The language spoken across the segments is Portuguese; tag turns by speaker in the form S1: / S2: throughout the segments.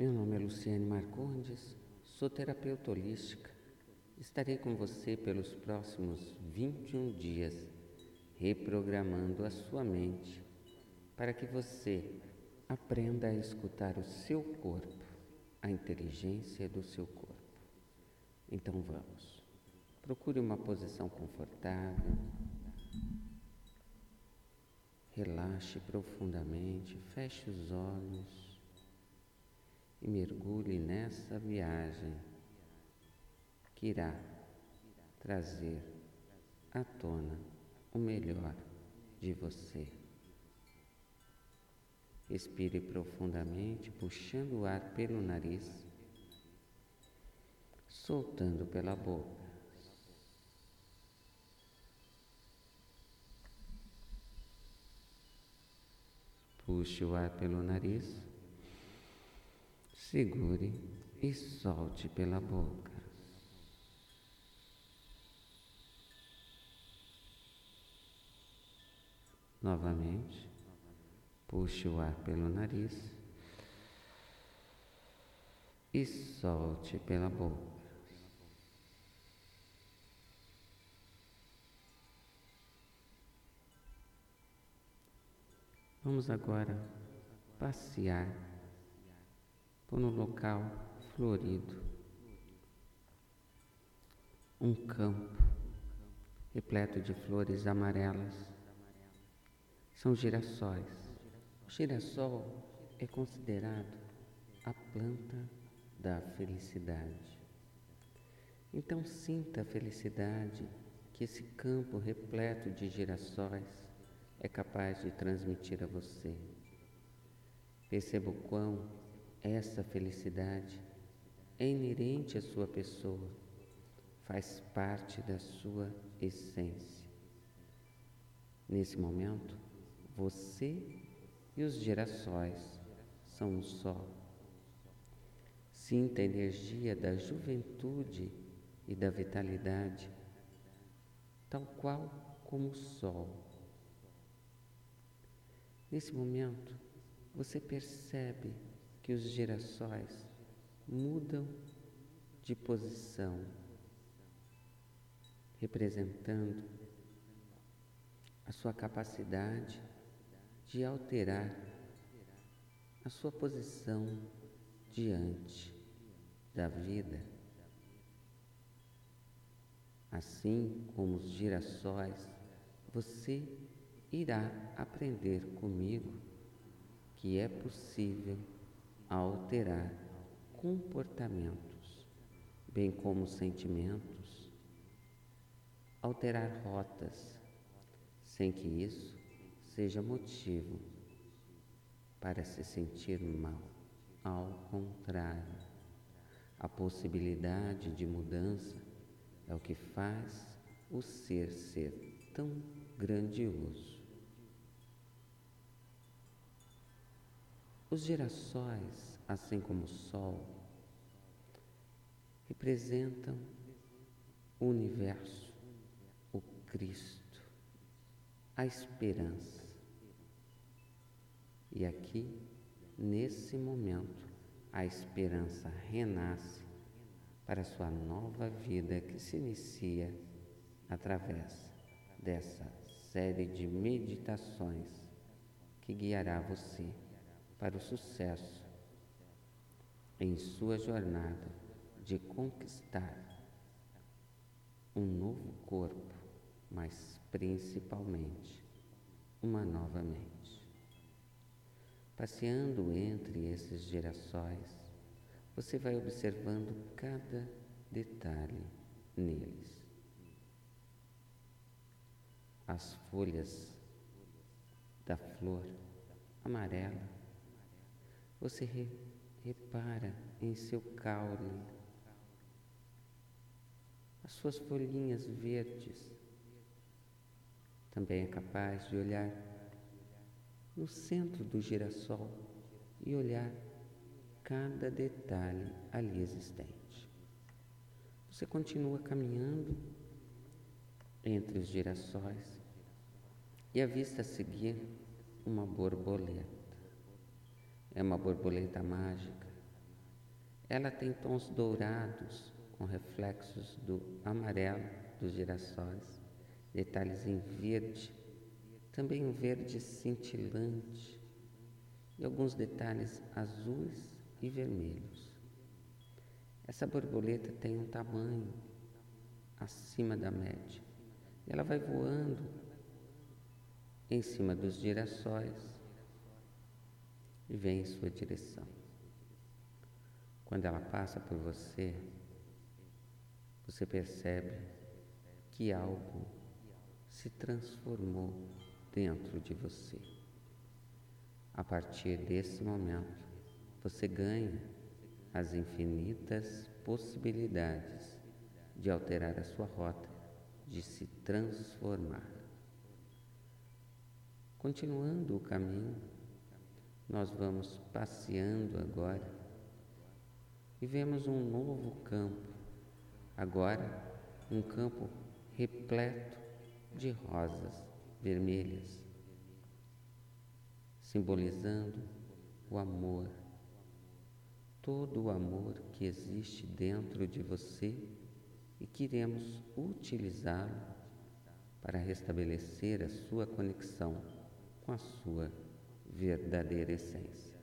S1: Meu nome é Luciane Marcondes, sou terapeuta holística. Estarei com você pelos próximos 21 dias, reprogramando a sua mente para que você aprenda a escutar o seu corpo, a inteligência do seu corpo. Então vamos. Procure uma posição confortável. Relaxe profundamente, feche os olhos e mergulhe nessa viagem que irá trazer à tona o melhor de você. Expire profundamente, puxando o ar pelo nariz, soltando pela boca. Puxe o ar pelo nariz. Segure e solte pela boca. Novamente, puxe o ar pelo nariz e solte pela boca. Vamos agora passear por um local florido, um campo repleto de flores amarelas. São girassóis. O girassol é considerado a planta da felicidade. Então sinta a felicidade que esse campo repleto de girassóis é capaz de transmitir a você. Perceba o quão essa felicidade é inerente à sua pessoa, faz parte da sua essência. Nesse momento, você e os girassóis são um só. Sinta a energia da juventude e da vitalidade, tal qual como o sol. Nesse momento, você percebe que os girassóis mudam de posição, representando a sua capacidade de alterar a sua posição diante da vida. Assim como os girassóis, você irá aprender comigo que é possível alterar comportamentos, bem como sentimentos, alterar rotas, sem que isso seja motivo para se sentir mal. Ao contrário, a possibilidade de mudança é o que faz o ser ser tão grandioso. Os girassóis, assim como o Sol, representam o universo, o Cristo, a esperança. E aqui, nesse momento, a esperança renasce para sua nova vida que se inicia através dessa série de meditações que guiará você para o sucesso em sua jornada de conquistar um novo corpo, mas principalmente uma nova mente. Passeando entre esses girassóis, você vai observando cada detalhe neles. As folhas da flor amarela você re, repara em seu caule, as suas folhinhas verdes. Também é capaz de olhar no centro do girassol e olhar cada detalhe ali existente. Você continua caminhando entre os girassóis e avista a seguir uma borboleta. É uma borboleta mágica, Ela tem tons dourados com reflexos do amarelo dos girassóis, detalhes em verde, também um verde cintilante e alguns detalhes azuis e vermelhos. Essa borboleta tem um tamanho acima da média. Ela vai voando em cima dos girassóis e vem em sua direção. Quando ela passa por você, você percebe que algo se transformou dentro de você. A partir desse momento, você ganha as infinitas possibilidades de alterar a sua rota, de se transformar. Continuando o caminho, nós vamos passeando agora e vemos um novo campo, agora um campo repleto de rosas vermelhas, simbolizando o amor, todo o amor que existe dentro de você e queremos utilizá-lo para restabelecer a sua conexão com a sua verdadeira essência.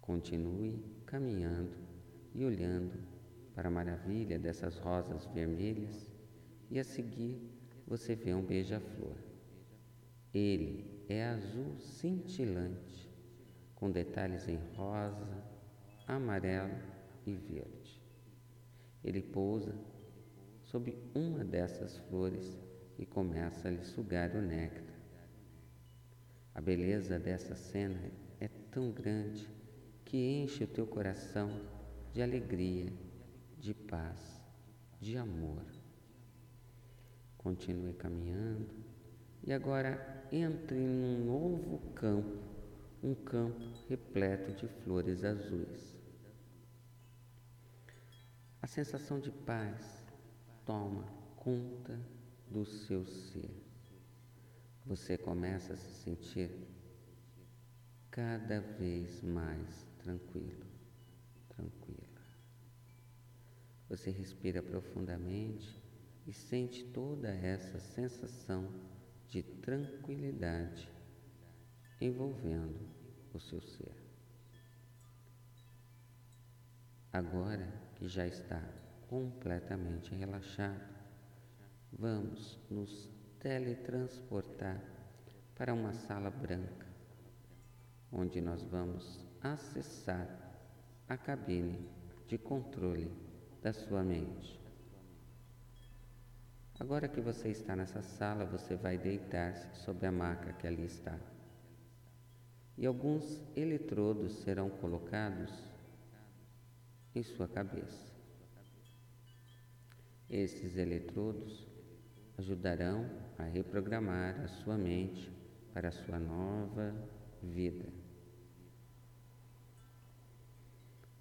S1: Continue caminhando e olhando para a maravilha dessas rosas vermelhas e a seguir você vê um beija-flor. Ele é azul cintilante, com detalhes em rosa, amarelo e verde. Ele pousa sob uma dessas flores e começa a lhe sugar o néctar. A beleza dessa cena é tão grande que enche o teu coração de alegria, de paz, de amor. Continue caminhando e agora entre num novo campo, um campo repleto de flores azuis. A sensação de paz toma conta do seu ser você começa a se sentir cada vez mais tranquilo, tranquila. Você respira profundamente e sente toda essa sensação de tranquilidade envolvendo o seu ser. Agora que já está completamente relaxado, vamos nos teletransportar para uma sala branca, onde nós vamos acessar a cabine de controle da sua mente. Agora que você está nessa sala, você vai deitar-se sobre a maca que ali está. E alguns eletrodos serão colocados em sua cabeça. Esses eletrodos ajudarão a reprogramar a sua mente para a sua nova vida.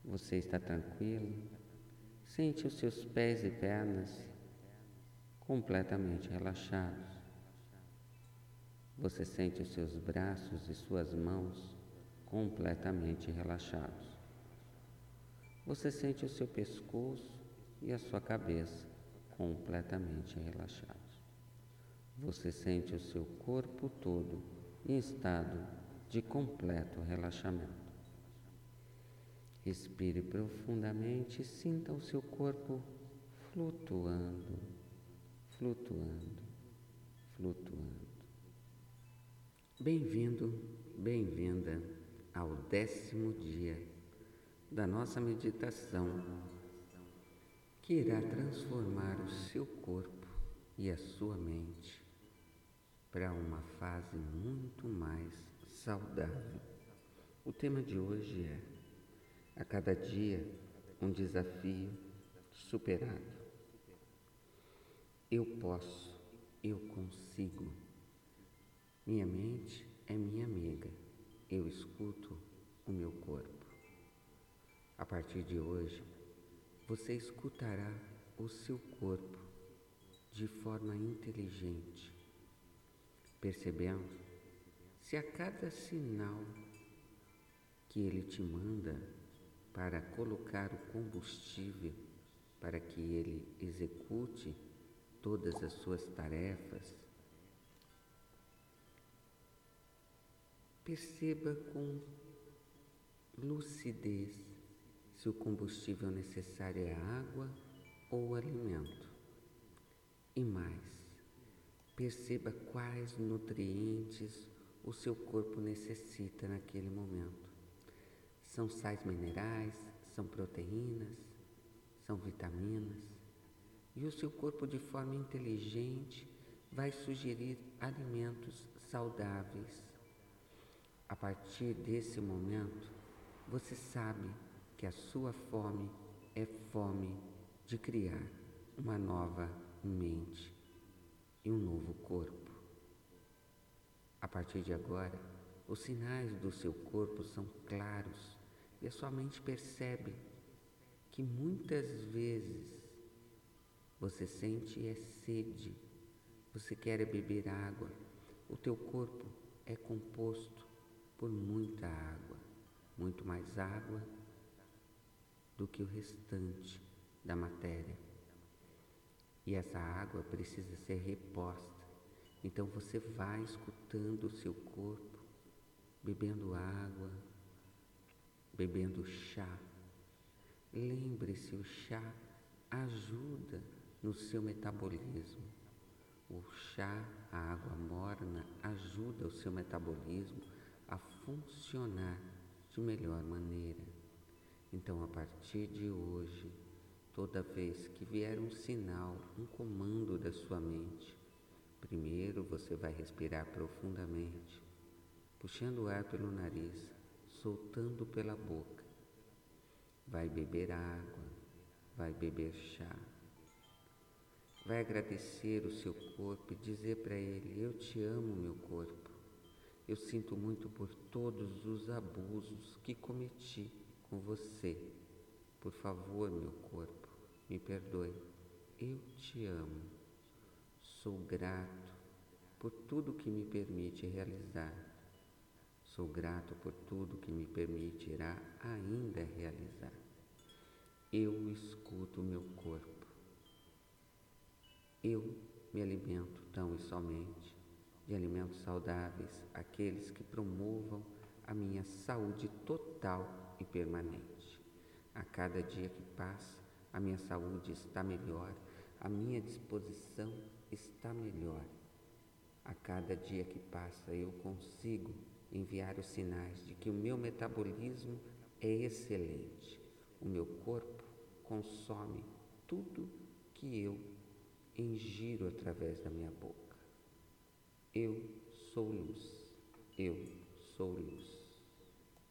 S1: Você está tranquilo? Sente os seus pés e pernas completamente relaxados. Você sente os seus braços e suas mãos completamente relaxados. Você sente o seu pescoço e a sua cabeça completamente relaxados você sente o seu corpo todo em estado de completo relaxamento. Respire profundamente e sinta o seu corpo flutuando, flutuando, flutuando. Bem-vindo, bem-vinda ao décimo dia da nossa meditação que irá transformar o seu corpo e a sua mente para uma fase muito mais saudável. O tema de hoje é a cada dia um desafio superado. Eu posso, eu consigo. Minha mente é minha amiga. Eu escuto o meu corpo. A partir de hoje, você escutará o seu corpo de forma inteligente percebendo se a cada sinal que ele te manda para colocar o combustível para que ele execute todas as suas tarefas, perceba com lucidez se o combustível necessário é água ou alimento. E mais, perceba quais nutrientes o seu corpo necessita naquele momento. São sais minerais, são proteínas, são vitaminas, e o seu corpo, de forma inteligente, vai sugerir alimentos saudáveis. A partir desse momento, você sabe que a sua fome é fome de criar uma nova mente e um novo corpo. A partir de agora, os sinais do seu corpo são claros e a sua mente percebe que muitas vezes você sente é sede, você quer beber água, o teu corpo é composto por muita água, muito mais água do que o restante da matéria. E essa água precisa ser reposta. Então você vai escutando o seu corpo, bebendo água, bebendo chá, Lembre-se, o chá ajuda no seu metabolismo. O chá, a água morna, ajuda o seu metabolismo a funcionar de melhor maneira. Então, a partir de hoje, toda vez que vier um sinal, um comando da sua mente, primeiro você vai respirar profundamente, puxando o ar pelo nariz, soltando pela boca vai beber água, vai beber chá, vai agradecer o seu corpo e dizer para ele: Eu te amo, meu corpo. Eu sinto muito por todos os abusos que cometi com você. Por favor, meu corpo, me perdoe. Eu te amo. Sou grato por tudo que me permite realizar. Sou grato por tudo que me permitirá ainda realizar eu escuto meu corpo. Eu me alimento tão e somente de alimentos saudáveis, aqueles que promovam a minha saúde total e permanente. A cada dia que passa, a minha saúde está melhor, a minha disposição está melhor. A cada dia que passa, eu consigo enviar os sinais de que o meu metabolismo é excelente o meu corpo consome tudo que eu ingiro através da minha boca. Eu sou luz. Eu sou luz.